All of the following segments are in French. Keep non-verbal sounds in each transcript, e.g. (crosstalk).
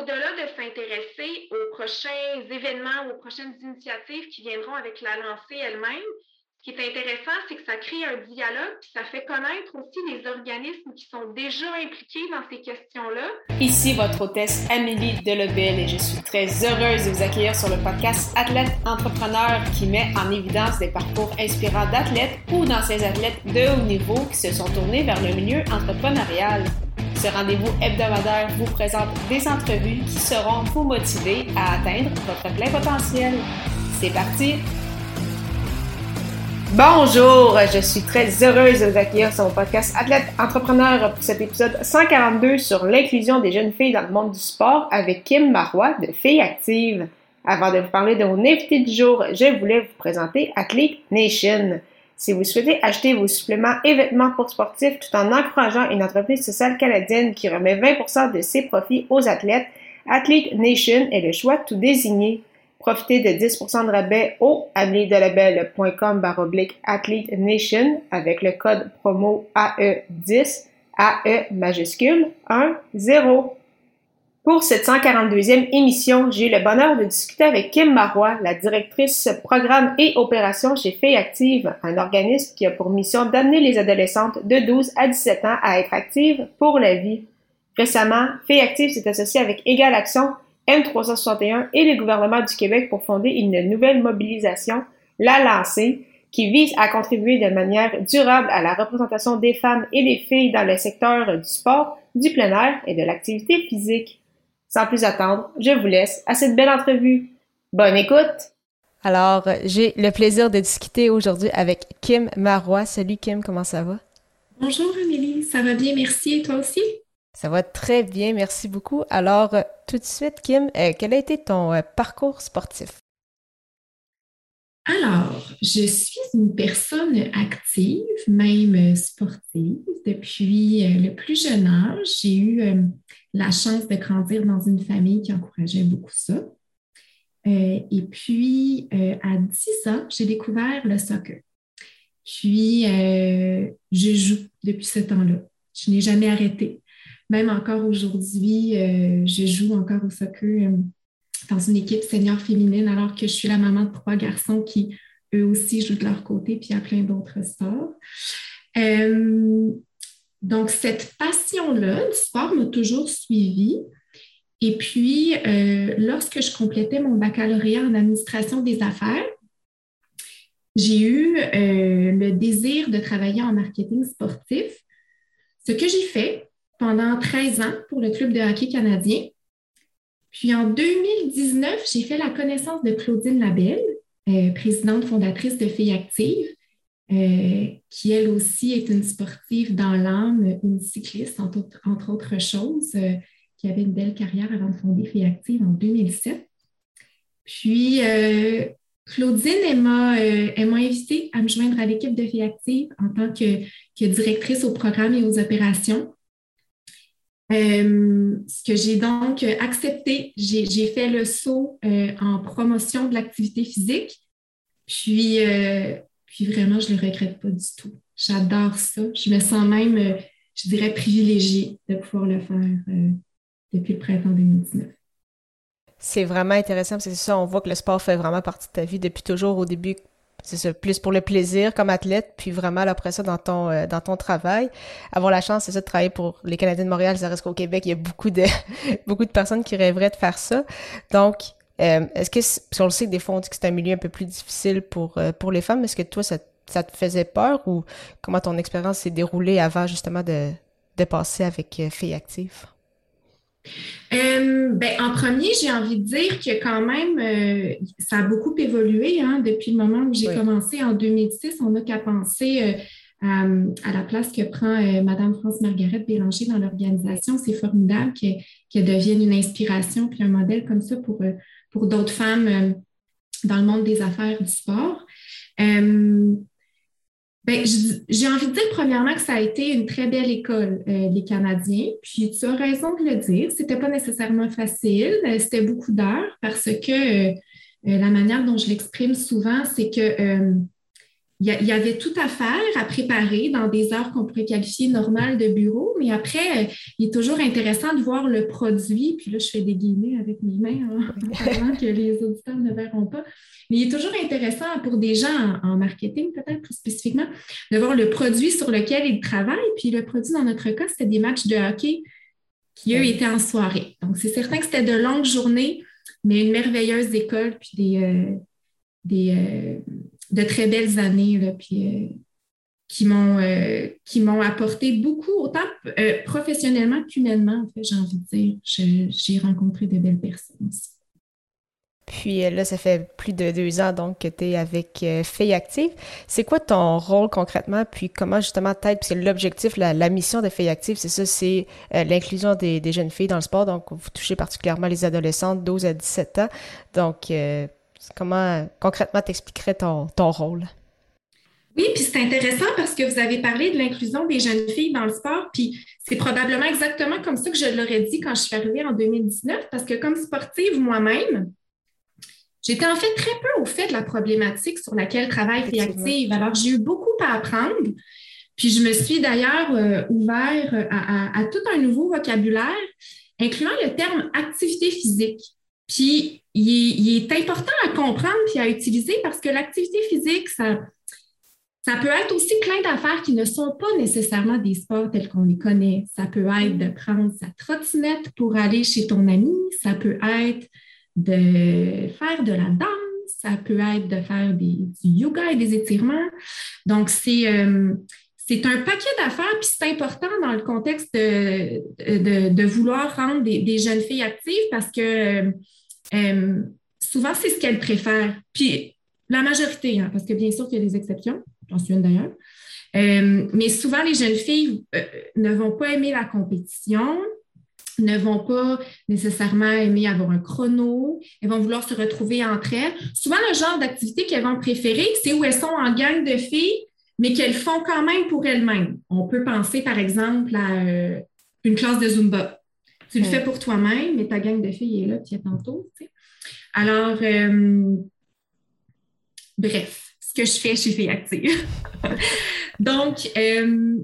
au-delà de s'intéresser aux prochains événements, aux prochaines initiatives qui viendront avec la lancée elle-même, ce qui est intéressant, c'est que ça crée un dialogue, puis ça fait connaître aussi les organismes qui sont déjà impliqués dans ces questions-là. Ici votre hôtesse Amélie Delebel et je suis très heureuse de vous accueillir sur le podcast Athlète Entrepreneur qui met en évidence des parcours inspirants d'athlètes ou d'anciens athlètes de haut niveau qui se sont tournés vers le milieu entrepreneurial. Ce rendez-vous hebdomadaire vous présente des entrevues qui seront vous motiver à atteindre votre plein potentiel. C'est parti! Bonjour, je suis très heureuse de vous accueillir sur mon podcast Athlète Entrepreneur pour cet épisode 142 sur l'inclusion des jeunes filles dans le monde du sport avec Kim Marois de Filles Actives. Avant de vous parler de mon invité du jour, je voulais vous présenter Athlete Nation. Si vous souhaitez acheter vos suppléments et vêtements pour sportifs tout en encourageant une entreprise sociale canadienne qui remet 20% de ses profits aux athlètes, Athlete Nation est le choix tout désigné. Profitez de 10% de rabais au ameliedelabel.com baroblique Athlete Nation avec le code promo AE10 AE majuscule 1 0. Pour cette 142e émission, j'ai eu le bonheur de discuter avec Kim Marois, la directrice programme et opération chez Filles Active, un organisme qui a pour mission d'amener les adolescentes de 12 à 17 ans à être actives pour la vie. Récemment, Filles Active s'est associé avec Égal Action, M361 et le gouvernement du Québec pour fonder une nouvelle mobilisation, La Lancée, qui vise à contribuer de manière durable à la représentation des femmes et des filles dans le secteur du sport, du plein air et de l'activité physique. Sans plus attendre, je vous laisse à cette belle entrevue. Bonne écoute! Alors, j'ai le plaisir de discuter aujourd'hui avec Kim Marois. Salut Kim, comment ça va? Bonjour Amélie, ça va bien, merci. Et toi aussi? Ça va très bien, merci beaucoup. Alors, euh, tout de suite, Kim, euh, quel a été ton euh, parcours sportif? Alors, je suis une personne active, même sportive. Depuis le plus jeune âge, j'ai eu la chance de grandir dans une famille qui encourageait beaucoup ça. et puis, à 10 ans, j'ai découvert le soccer. Puis, je joue depuis ce temps-là. Je n'ai jamais arrêté. Même encore aujourd'hui, euh, je joue encore au soccer euh, dans une équipe senior féminine alors que je suis la maman de trois garçons qui, eux aussi, jouent de leur côté, puis il y a plein d'autres sports. Euh, donc, cette passion-là, le sport m'a toujours suivie. Et puis, lorsque je complétais mon baccalauréat en administration des affaires, j'ai eu le désir de travailler en marketing sportif. Ce que j'ai fait, pendant 13 ans pour le Club de hockey canadien. Puis en 2019, j'ai fait la connaissance de Claudine Labelle, euh, présidente fondatrice de Filles Actives, euh, qui elle aussi est une sportive dans l'âme, une cycliste, entre, autres choses, euh, qui avait une belle carrière avant de fonder Actives en 2007. Puis Claudine, elle m'a, invitée à me joindre à l'équipe de Actives en tant que directrice au programme et aux opérations. Euh, ce que j'ai donc accepté, j'ai fait le saut euh, en promotion de l'activité physique. Puis, euh, puis vraiment, je ne le regrette pas du tout. J'adore ça. Je me sens même, je dirais, privilégiée de pouvoir le faire depuis le printemps 2019. C'est vraiment intéressant parce que c'est ça, on voit que le sport fait vraiment partie de ta vie depuis toujours. Au début, c'est ça, plus pour le plaisir comme athlète, puis vraiment après ça dans ton euh, dans ton travail. Avoir la chance, c'est ça, de travailler pour les Canadiens de Montréal, ça reste qu'au Québec, il y a beaucoup de (laughs) beaucoup de personnes qui rêveraient de faire ça. Donc, euh, est-ce que, si on le sait des fois on dit que c'est un milieu un peu plus difficile pour euh, pour les femmes, est-ce que toi ça, ça te faisait peur ou comment ton expérience s'est déroulée avant justement de de passer avec Filles Actives? Euh, ben, en premier, j'ai envie de dire que quand même, euh, ça a beaucoup évolué hein, depuis le moment où j'ai commencé en 2006. On n'a qu'à penser euh, à la place que prend Madame France Margaret Bélanger dans l'organisation. C'est formidable qu'elle devienne une inspiration puis un modèle comme ça pour, pour d'autres femmes dans le monde des affaires du sport. Ben, j'ai envie de dire premièrement que ça a été une très belle école, euh, les Canadiens. Puis tu as raison de le dire, c'était pas nécessairement facile, euh, c'était beaucoup d'heures parce que euh, la manière dont je l'exprime souvent, c'est que il y, avait tout à faire, à préparer dans des heures qu'on pourrait qualifier normales de bureau, mais après, euh, il est toujours intéressant de voir le produit, puis là, je fais des guillemets avec mes mains hein, (laughs) en que les auditeurs ne verront pas, mais il est toujours intéressant pour des gens en, marketing, peut-être plus spécifiquement, de voir le produit sur lequel ils travaillent, puis le produit, dans notre cas, c'était des matchs de hockey qui, eux, étaient en soirée. Donc, c'est certain que c'était de longues journées, mais une merveilleuse école, puis des... Euh, des euh, de très belles années, là, puis, euh, qui m'ont euh, qui m'ont apporté beaucoup, autant euh, professionnellement qu'humainement, en fait, j'ai envie de dire. J'ai rencontré de belles personnes aussi. Puis là, ça fait plus de deux ans donc que tu es avec Filles Active. C'est quoi ton rôle concrètement? Puis comment justement peut-être, parce que l'objectif, la, mission de Filles Active, c'est ça, c'est l'inclusion des, des, jeunes filles dans le sport. Donc, vous touchez particulièrement les adolescentes 12 à 17 ans. Donc, Comment concrètement t'expliquerais ton, ton rôle? Oui, puis c'est intéressant parce que vous avez parlé de l'inclusion des jeunes filles dans le sport, puis c'est probablement exactement comme ça que je l'aurais dit quand je suis arrivée en 2019, parce que comme sportive moi-même, j'étais en fait très peu au fait de la problématique sur laquelle travaille Active. Alors, j'ai eu beaucoup à apprendre, puis je me suis d'ailleurs euh, ouvert à, tout un nouveau vocabulaire, incluant le terme activité physique. Puis, il est, important à comprendre puis à utiliser parce que l'activité physique, ça, ça peut être aussi plein d'affaires qui ne sont pas nécessairement des sports tels qu'on les connaît. Ça peut être de prendre sa trottinette pour aller chez ton ami, ça peut être de faire de la danse, ça peut être de faire du yoga et des étirements. Donc, c'est euh, c'est un paquet d'affaires, puis c'est important dans le contexte de, de, vouloir rendre des, jeunes filles actives parce que euh, souvent, c'est ce qu'elles préfèrent. Puis la majorité, hein, parce que bien sûr qu'il y a des exceptions, j'en suis une d'ailleurs, euh, mais souvent, les jeunes filles euh, ne vont pas aimer la compétition, ne vont pas nécessairement aimer avoir un chrono, elles vont vouloir se retrouver entre elles. Souvent, le genre d'activité qu'elles vont préférer, c'est où elles sont en gang de filles, mais qu'elles font quand même pour elles-mêmes. On peut penser, par exemple, à une classe de Zumba. Tu le fais pour toi-même, mais ta gang de filles est là, puis tantôt. Alors, euh, bref, ce que je fais chez Filles Active. (laughs) Donc, euh,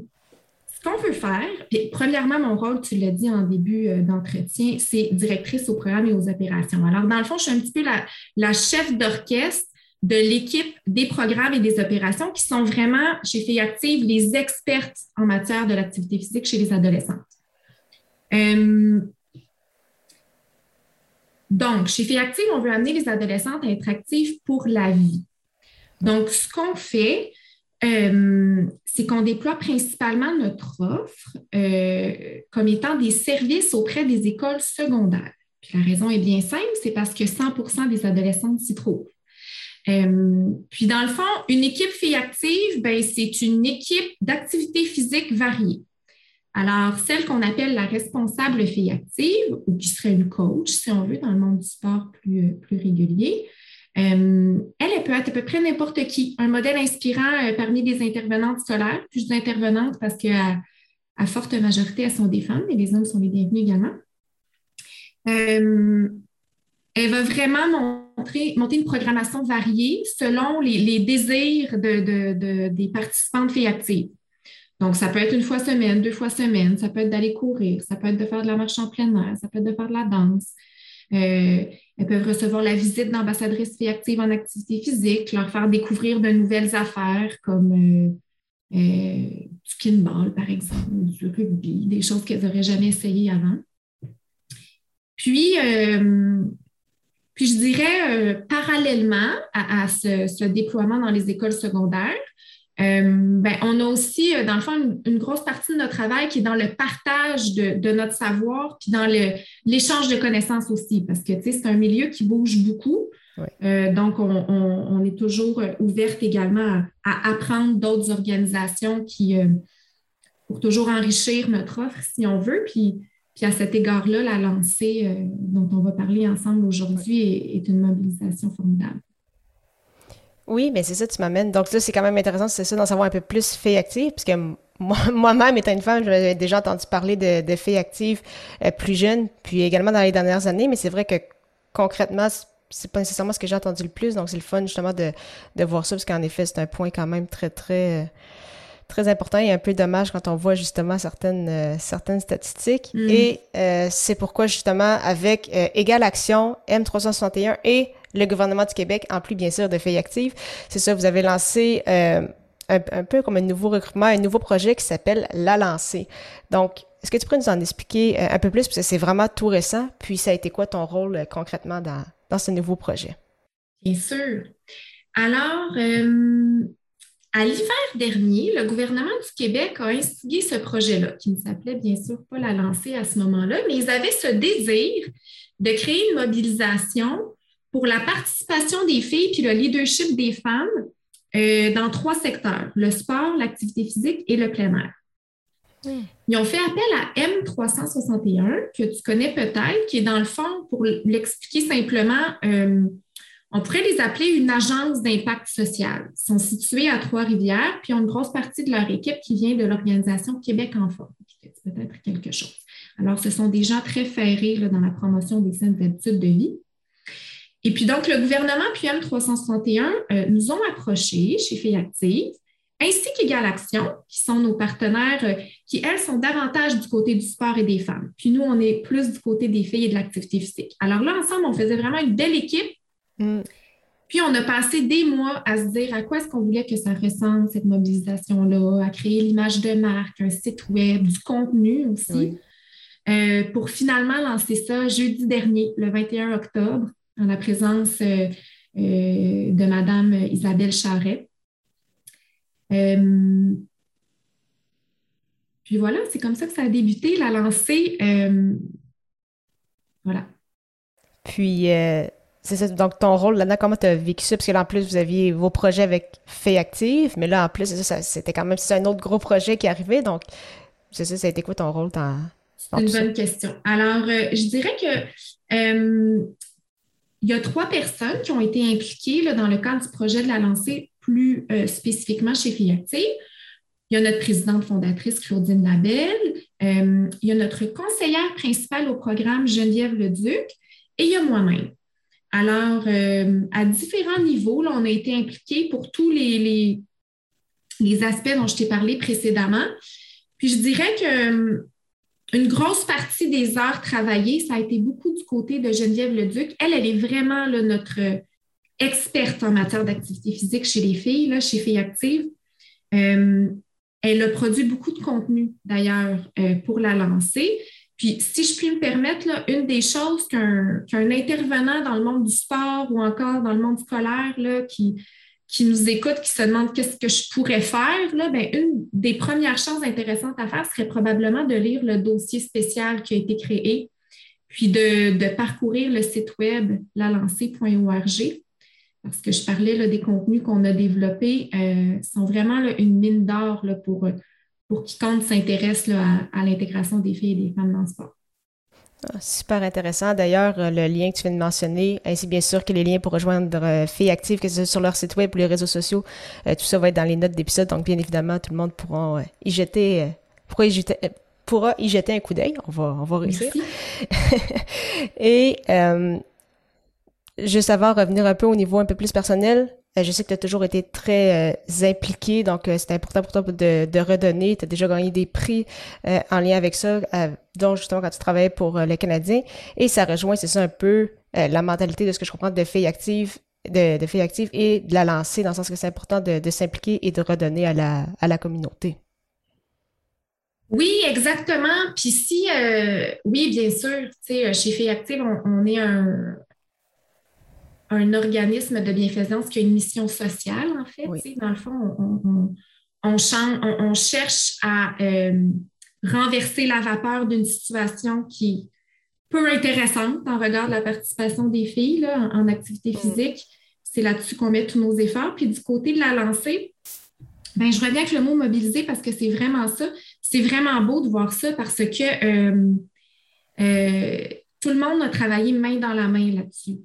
ce qu'on veut faire, puis premièrement, mon rôle, tu l'as dit en début euh, d'entretien, c'est directrice au programme et aux opérations. Alors, dans le fond, je suis un petit peu la, la chef d'orchestre de l'équipe des programmes et des opérations qui sont vraiment, chez Filles les expertes en matière de l'activité physique chez les adolescents. Euh, donc, chez Filles on veut amener les adolescentes à être actives pour la vie. Donc, ce qu'on fait, euh, c'est qu'on déploie principalement notre offre euh, comme étant des services auprès des écoles secondaires. Puis la raison est bien simple, c'est parce que 100% des adolescentes s'y trouvent. Puis dans le fond, une équipe Filles Active, ben, c'est une équipe d'activités physiques variées. Alors, celle qu'on appelle la responsable fille active, ou qui serait une coach, si on veut, dans le monde du sport plus, euh, plus régulier, euh, elle, elle peut être à peu près n'importe qui. Un modèle inspirant euh, parmi les intervenantes scolaires. Puis je dis intervenantes parce qu'à à forte majorité, elles sont des femmes, et les hommes sont les bienvenus également. Elle va vraiment montrer, monter une programmation variée selon les, désirs de, des participants de filles actives. Donc, ça peut être une fois semaine, deux fois semaine, ça peut être d'aller courir, ça peut être de faire de la marche en plein air, ça peut être de faire de la danse. Euh, elles peuvent recevoir la visite d'ambassadrices filles actives en activité physique, leur faire découvrir de nouvelles affaires comme euh, euh, du kinball, par exemple, du rugby, des choses qu'elles n'auraient jamais essayées avant. Puis, puis je dirais, parallèlement à, ce, déploiement dans les écoles secondaires, euh, ben, on a aussi, euh, dans le fond, une, grosse partie de notre travail qui est dans le partage de, notre savoir, puis dans l'échange de connaissances aussi, parce que c'est un milieu qui bouge beaucoup. Euh, donc, on, est toujours ouverte également à, apprendre d'autres organisations qui, pour toujours enrichir notre offre, si on veut. Puis, puis à cet égard-là, la lancée dont on va parler ensemble aujourd'hui est une mobilisation formidable. Oui, mais c'est ça, tu m'amènes. Donc là, c'est quand même intéressant, c'est ça, d'en savoir un peu plus filles actives, puisque (laughs) moi-même, étant une femme, j'avais déjà entendu parler de, de filles actives euh, plus jeunes, puis également dans les dernières années, mais c'est vrai que concrètement, c'est pas nécessairement ce que j'ai entendu le plus, donc c'est le fun justement de, de voir ça, parce qu'en effet, c'est un point quand même très, très, très important et un peu dommage quand on voit justement certaines, euh, certaines statistiques. Mm. Et euh, c'est pourquoi justement, avec euh, Égale Action, M361 et le gouvernement du Québec, en plus bien sûr de Feuilles Actives, c'est ça, vous avez lancé un, un, peu comme un nouveau recrutement, un nouveau projet qui s'appelle La Lancée. Donc, est-ce que tu pourrais nous en expliquer un peu plus, parce que c'est vraiment tout récent, puis ça a été quoi ton rôle concrètement dans, dans ce nouveau projet? Bien sûr. Alors, euh, à l'hiver dernier, le gouvernement du Québec a instigé ce projet-là, qui ne s'appelait bien sûr pas la lancée à ce moment-là, mais ils avaient ce désir de créer une mobilisation pour la participation des filles puis le leadership des femmes euh, dans trois secteurs, le sport, l'activité physique et le plein air. Ils ont fait appel à M361, que tu connais peut-être, qui est dans le fond, pour l'expliquer simplement, euh, on pourrait les appeler une agence d'impact social. Ils sont situés à Trois-Rivières, puis ont une grosse partie de leur équipe qui vient de l'organisation Québec en forme, qui peut-être quelque chose. Alors, ce sont des gens très ferrés dans la promotion des saines habitudes de vie. Et puis donc, le gouvernement puis M361 euh, nous ont approchés chez Filles Active ainsi qu'Égal Action, qui sont nos partenaires, euh, qui, elles, sont davantage du côté du sport et des femmes. Puis nous, on est plus du côté des filles et de l'activité physique. Alors là, ensemble, on faisait vraiment une belle équipe. Mm. Puis on a passé des mois à se dire à quoi est-ce qu'on voulait que ça ressemble, cette mobilisation-là, à créer l'image de marque, un site web, du contenu aussi, euh, pour finalement lancer ça jeudi dernier, le 21 octobre, en la présence euh, de Madame Isabelle Charret. Euh, puis voilà, c'est comme ça que ça a débuté, la lancée. Euh, voilà. Puis, euh, c'est ça. Donc, ton rôle là-dedans, comment tu as vécu ça? Parce que là, en plus, vous aviez vos projets avec Fait Active, mais là, en plus, ça, c'était quand même c'est un autre gros projet qui arrivait. Donc, c'est ça, ça a été quoi ton rôle dans, C'est une bonne question. Alors, je dirais que il y a trois personnes qui ont été impliquées là, dans le cadre du projet de la lancée plus euh, spécifiquement chez Active. Il y a notre présidente fondatrice, Claudine Labelle. Euh, il y a notre conseillère principale au programme, Geneviève Leduc. Et il y a moi-même. Alors, euh, à différents niveaux, on a été impliqués pour tous les, aspects dont je t'ai parlé précédemment. Puis je dirais que une grosse partie des heures travaillées, ça a été beaucoup du côté de Geneviève Leduc. Elle, elle est vraiment notre experte en matière d'activité physique chez les filles, là, chez Filles Actives. Euh, elle a produit beaucoup de contenu, d'ailleurs, euh, pour la lancer. Puis, si je puis me permettre, là, une des choses qu'un intervenant dans le monde du sport ou encore dans le monde scolaire là, qui, qui nous écoute, qui se demande qu'est-ce que je pourrais faire, là, bien, une des premières choses intéressantes à faire serait probablement de lire le dossier spécial qui a été créé, puis de, parcourir le site web lalancée.org parce que je parlais là, des contenus qu'on a développés, euh, sont vraiment une mine d'or pour, pour quiconque s'intéresse à, à l'intégration des filles et des femmes dans le sport. Ah, super intéressant. D'ailleurs, euh, le lien que tu viens de mentionner, ainsi bien sûr que les liens pour rejoindre euh, Filles Actives, que ce soit sur leur site web ou les réseaux sociaux, tout ça va être dans les notes d'épisode. Donc, bien évidemment, tout le monde pourra y jeter, pourra y jeter, pourra y jeter un coup d'œil. On va, on va réussir. (laughs) et juste avant, revenir un peu au niveau un peu plus personnel, euh, je sais que tu as toujours été très euh, impliqué, donc euh, c'est important pour toi de, redonner. Tu as déjà gagné des prix en lien avec ça, dont justement quand tu travaillais pour les Canadiens. Et ça rejoint, c'est ça un peu la mentalité de ce que je comprends de filles actives, de, et de la lancer, dans le sens que c'est important de, s'impliquer et de redonner à la, à la communauté. Oui, exactement. Puis si, oui, bien sûr, chez Filles Actives, on est un, un organisme de bienfaisance qui a une mission sociale, en fait. Dans le fond, on, cherche à euh, renverser la vapeur d'une situation qui est peu intéressante en regard de la participation des filles en, activité physique. C'est là-dessus qu'on met tous nos efforts. Puis du côté de la lancée, ben, je reviens avec le mot mobiliser parce que c'est vraiment ça. C'est vraiment beau de voir ça parce que euh, euh, tout le monde a travaillé main dans la main là-dessus.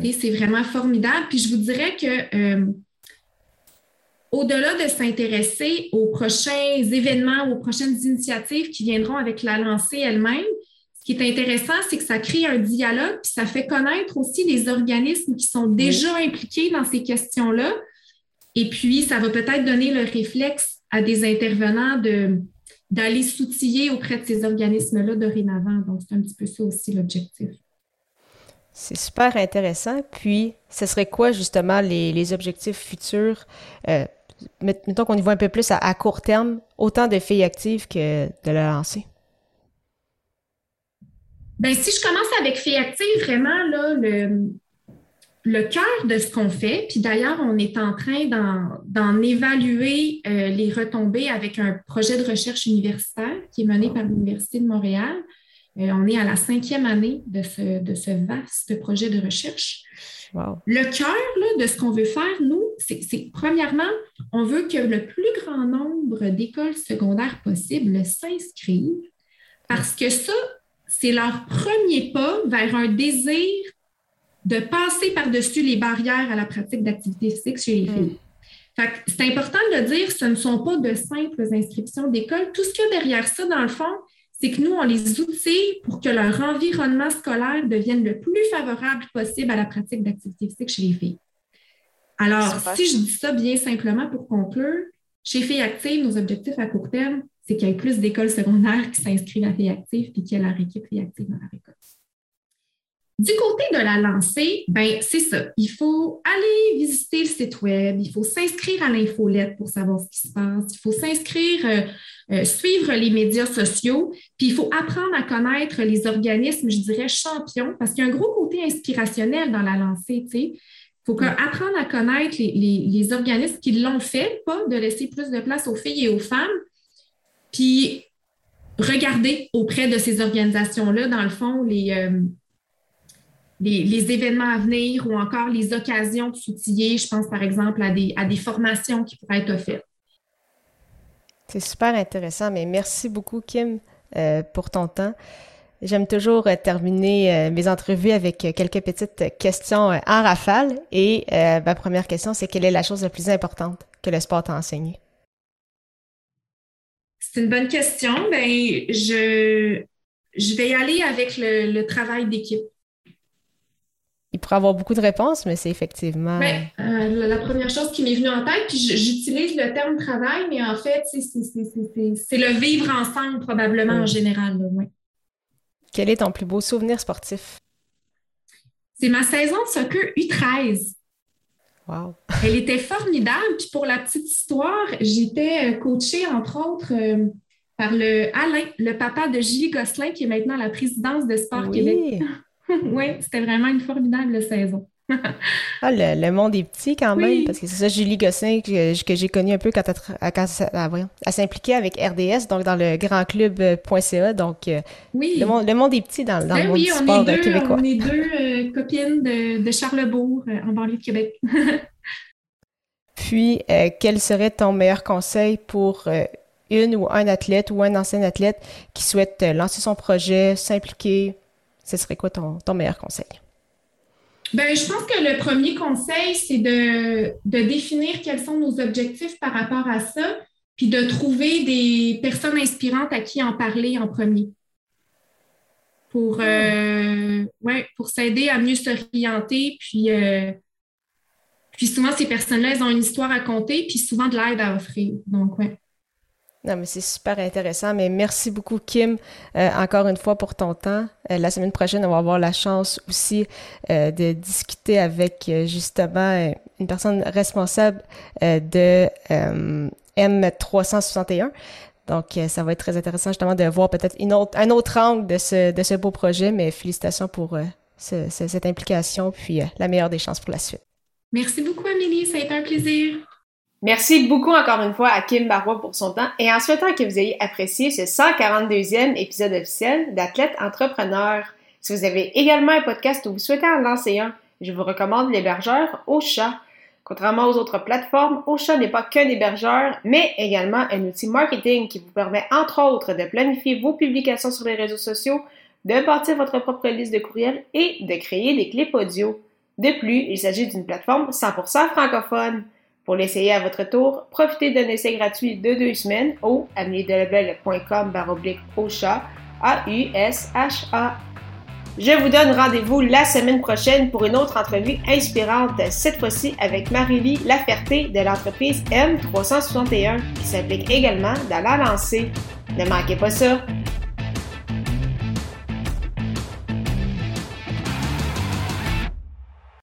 C'est vraiment formidable. Puis je vous dirais que euh, au-delà de s'intéresser aux prochains événements, aux prochaines initiatives qui viendront avec la lancée elle-même, ce qui est intéressant, c'est que ça crée un dialogue, puis ça fait connaître aussi les organismes qui sont déjà impliqués dans ces questions-là. Et puis, ça va peut-être donner le réflexe à des intervenants de, d'aller s'outiller auprès de ces organismes-là dorénavant. Donc, c'est un petit peu ça aussi l'objectif. C'est super intéressant. Puis, ce serait quoi justement les, objectifs futurs? Euh, mettons qu'on y voit un peu plus à, court terme, autant de filles actives que de la lancer. Bien, si je commence avec filles actives, vraiment, le, le cœur de ce qu'on fait, puis d'ailleurs, on est en train d'en évaluer euh, les retombées avec un projet de recherche universitaire qui est mené par l'Université de Montréal. Euh, on est à la cinquième année de ce, de ce vaste projet de recherche. Le cœur de ce qu'on veut faire, nous, c'est premièrement, on veut que le plus grand nombre d'écoles secondaires possibles s'inscrivent parce que ça, c'est leur premier pas vers un désir de passer par-dessus les barrières à la pratique d'activité physique chez les filles. Mm. C'est important de le dire, ce ne sont pas de simples inscriptions d'école. Tout ce qu'il y a derrière ça, dans le fond, c'est que nous, on les outille pour que leur environnement scolaire devienne le plus favorable possible à la pratique d'activité physique chez les filles. Alors, si je dis ça bien simplement pour conclure, chez Filles Actives, nos objectifs à court terme, c'est qu'il y ait plus d'écoles secondaires qui s'inscrivent à Filles Actives et qu'il y ait leur équipe Filles Actives dans leur école. Du côté de la lancée, ben c'est ça. Il faut aller visiter le site web, il faut s'inscrire à l'infolette pour savoir ce qui se passe, il faut s'inscrire, euh, euh, suivre les médias sociaux, puis il faut apprendre à connaître les organismes, je dirais, champions, parce qu'il y a un gros côté inspirationnel dans la lancée, tu sais. Il faut apprendre à connaître les, organismes qui l'ont fait, pas de laisser plus de place aux filles et aux femmes, puis regarder auprès de ces organisations-là, dans le fond, les, euh, les, événements à venir ou encore les occasions de s'outiller. Je pense par exemple à des, à des formations qui pourraient être offertes. C'est super intéressant, mais merci beaucoup, Kim, euh, pour ton temps. J'aime toujours euh, terminer euh, mes entrevues avec quelques petites questions en rafale. Et ma première question, c'est quelle est la chose la plus importante que le sport t'a enseigné? C'est une bonne question. Ben, je, je vais y aller avec le travail d'équipe pourrait avoir beaucoup de réponses, mais c'est effectivement. Ben, euh, la première chose qui m'est venue en tête, puis j'utilise le terme travail, mais en fait, c'est le vivre ensemble probablement en général. Quel est ton plus beau souvenir sportif? C'est ma saison de soccer U13. Wow. Elle était formidable. Puis pour la petite histoire, j'étais euh, coachée, entre autres, euh, par le Alain, le papa de Julie Gosselin, qui est maintenant la présidence de Sport oui. Québec. (laughs) oui, c'était vraiment une formidable saison. ah, le, monde est petit quand même, parce que c'est ça, Julie Gossin, que, j'ai connu un peu quand, elle, s'impliquait avec RDS, donc dans le grand club.ca. Donc, euh, oui. le, monde, le monde est petit dans, dans le ben monde du sport deux, québécois. On est deux euh, copines de, Charlebourg, euh, en banlieue de Québec. (laughs) Puis, quel serait ton meilleur conseil pour une ou un athlète ou un ancien athlète qui souhaite lancer son projet, s'impliquer, ce serait quoi ton, meilleur conseil? Ben, je pense que le premier conseil, c'est de, définir quels sont nos objectifs par rapport à ça, puis de trouver des personnes inspirantes à qui en parler en premier. Pour, euh, pour s'aider à mieux s'orienter, puis, euh, puis souvent, ces personnes-là, elles ont une histoire à compter, puis souvent de l'aide à offrir. Donc, ouais. Non, mais c'est super intéressant. Mais merci beaucoup, Kim, euh, encore une fois pour ton temps. Euh, la semaine prochaine, on va avoir la chance aussi euh, de discuter avec justement une personne responsable de M361. Donc, ça va être très intéressant justement de voir peut-être une autre, un autre angle de ce, de ce beau projet. Mais félicitations pour cette implication, puis la meilleure des chances pour la suite. Merci beaucoup, Amélie. Ça a été un plaisir. Merci beaucoup encore une fois à Kim Barois pour son temps et en souhaitant que vous ayez apprécié ce 142e épisode officiel d'Athlète Entrepreneur. Si vous avez également un podcast ou vous souhaitez en lancer un, je vous recommande l'hébergeur Ocha. Contrairement aux autres plateformes, Ocha n'est pas qu'un hébergeur, mais également un outil marketing qui vous permet entre autres de planifier vos publications sur les réseaux sociaux, de bâtir votre propre liste de courriels et de créer des clips audio. De plus, il s'agit d'une plateforme 100% francophone. Pour l'essayer à votre tour, profitez d'un essai gratuit de deux semaines au baroblique au chat A-U-S-H-A. Je vous donne rendez-vous la semaine prochaine pour une autre entrevue inspirante, cette fois-ci avec Marie-Lie Laferté de l'entreprise M361 qui s'implique également dans la lancée. Ne manquez pas ça!